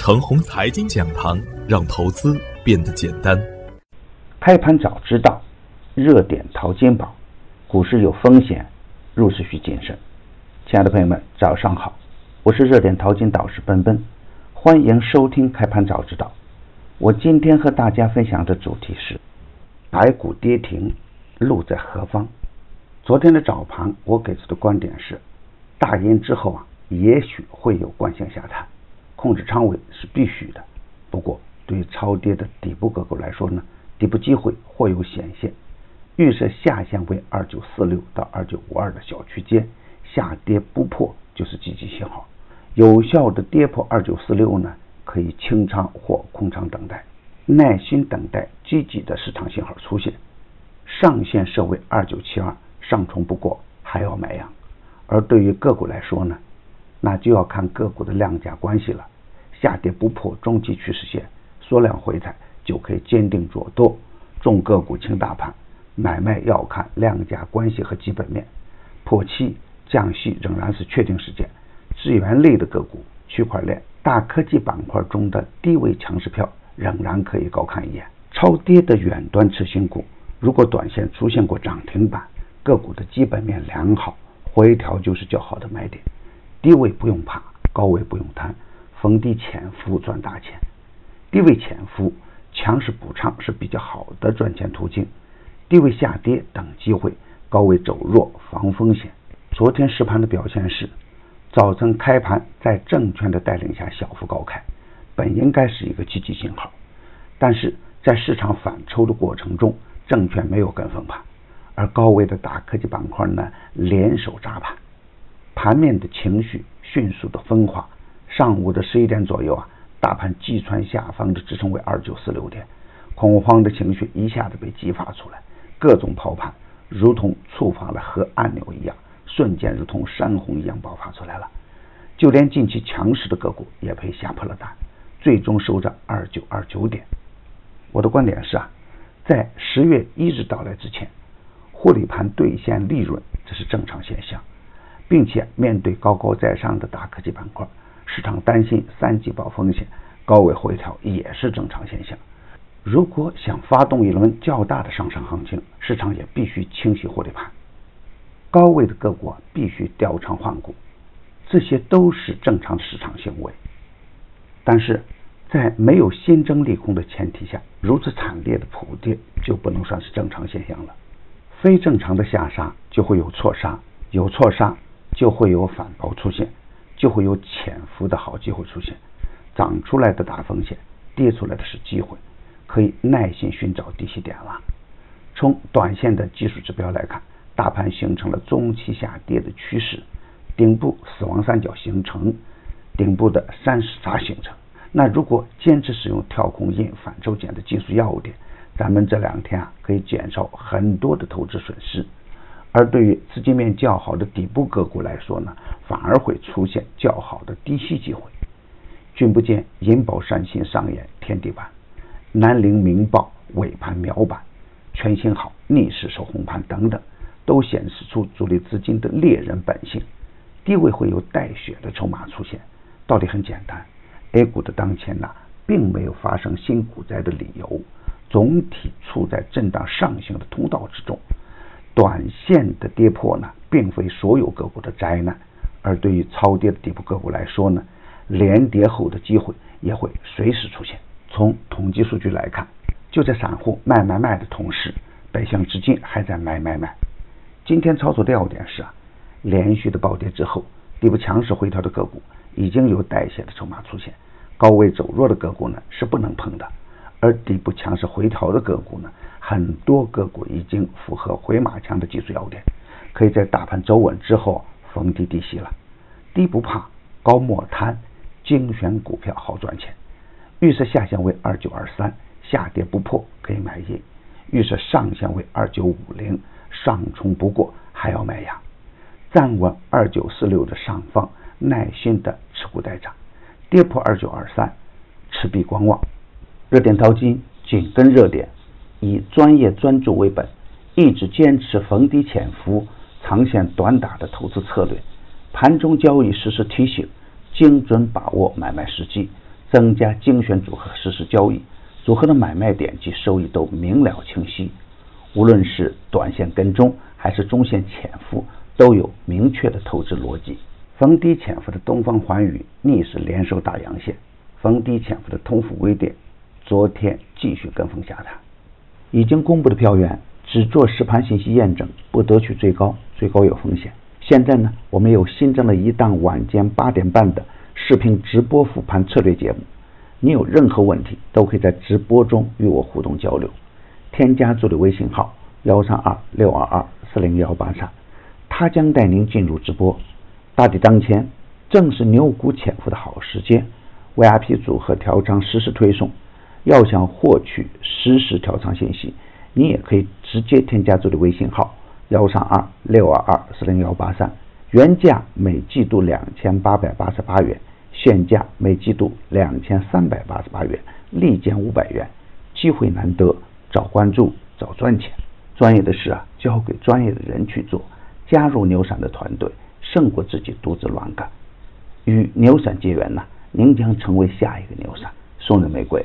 程红财经讲堂，让投资变得简单。开盘早知道，热点淘金宝，股市有风险，入市需谨慎。亲爱的朋友们，早上好，我是热点淘金导师奔奔，欢迎收听开盘早知道。我今天和大家分享的主题是：白股跌停，路在何方？昨天的早盘，我给出的观点是，大阴之后啊，也许会有惯性下探。控制仓位是必须的，不过对于超跌的底部个股来说呢，底部机会或有显现。预设下限为二九四六到二九五二的小区间，下跌不破就是积极信号。有效的跌破二九四六呢，可以清仓或空仓等待，耐心等待积极的市场信号出现。上限设为二九七二，上冲不过还要买阳。而对于个股来说呢？那就要看个股的量价关系了，下跌不破中期趋势线，缩量回踩就可以坚定做多。重个股轻大盘，买卖要看量价关系和基本面。破七降息仍然是确定事件。资源类的个股、区块链、大科技板块中的低位强势票仍然可以高看一眼。超跌的远端次新股，如果短线出现过涨停板，个股的基本面良好，回调就是较好的买点。低位不用怕，高位不用贪，逢低潜伏赚大钱。低位潜伏，强势补仓是比较好的赚钱途径。低位下跌等机会，高位走弱防风险。昨天实盘的表现是，早晨开盘在证券的带领下小幅高开，本应该是一个积极信号，但是在市场反抽的过程中，证券没有跟风盘，而高位的大科技板块呢联手砸盘。盘面的情绪迅速的分化，上午的十一点左右啊，大盘击穿下方的支撑位二九四六点，恐慌的情绪一下子被激发出来，各种抛盘如同触发了核按钮一样，瞬间如同山洪一样爆发出来了，就连近期强势的个股也被吓破了胆，最终收在二九二九点。我的观点是啊，在十月一日到来之前，获利盘兑现利润，这是正常现象。并且面对高高在上的大科技板块，担心三季报风险，高位回调也是正常现象。如果想发动一轮较大的上升行情，市场也必须清洗获利盘，高位的个股必须调仓换股，这些都是正常市场行为。但是在没有新增利空的前提下，如此惨烈的普跌就不能算是正常现象了。非正常的下杀就会有错杀，有错杀。就会有反包出现，就会有潜伏的好机会出现，涨出来的大风险，跌出来的是机会，可以耐心寻找低吸点了。从短线的技术指标来看，大盘形成了中期下跌的趋势，顶部死亡三角形成，顶部的三十叉形成。那如果坚持使用跳空阴反抽减的技术要点，咱们这两天啊可以减少很多的投资损失。而对于资金面较好的底部个股来说呢，反而会出现较好的低吸机会。君不见银保山新上演天地板，南陵明报尾盘秒板，全新好逆势收红盘等等，都显示出主力资金的猎人本性。低位会有带血的筹码出现，道理很简单。A 股的当前呢，并没有发生新股灾的理由，总体处在震荡上行的通道之中。短线的跌破呢，并非所有个股的灾难，而对于超跌的底部个股来说呢，连跌后的机会也会随时出现。从统计数据来看，就在散户卖卖卖的同时，北向资金还在买买买。今天操作的要点是啊，连续的暴跌之后，底部强势回调的个股已经有代谢的筹码出现，高位走弱的个股呢是不能碰的，而底部强势回调的个股呢。很多个股已经符合回马枪的技术要点，可以在大盘走稳之后逢低低吸了。低不怕，高莫贪，精选股票好赚钱。预设下限为二九二三，下跌不破可以买进；预设上限为二九五零，上冲不过还要买压。站稳二九四六的上方，耐心的持股待涨。跌破二九二三，持币观望。热点淘金，紧跟热点。以专业专注为本，一直坚持逢低潜伏、长线短打的投资策略。盘中交易实时提醒，精准把握买卖时机，增加精选组合实时交易，组合的买卖点及收益都明了清晰。无论是短线跟踪还是中线潜伏，都有明确的投资逻辑。逢低潜伏的东方环宇逆势连收大阳线，逢低潜伏的通富微电昨天继续跟风下探。已经公布的票源只做实盘信息验证，不得取最高，最高有风险。现在呢，我们有新增了一档晚间八点半的视频直播复盘策略节目，你有任何问题都可以在直播中与我互动交流。添加助理微信号幺三二六二二四零幺八三，他将带您进入直播。大敌当前，正是牛股潜伏的好时间。VIP 组合调仓实时推送，要想获取实时调仓信息，你也可以直接添加助理微信号幺三二六二二四零幺八三。原价每季度两千八百八十八元，现价每季度两千三百八十八元，立减五百元，机会难得。早关注，早赚钱。专业的事啊，交给专业的人去做。加入牛散的团队，胜过自己独自乱干。与牛散结缘呢，您将成为下一个牛散。送人玫瑰，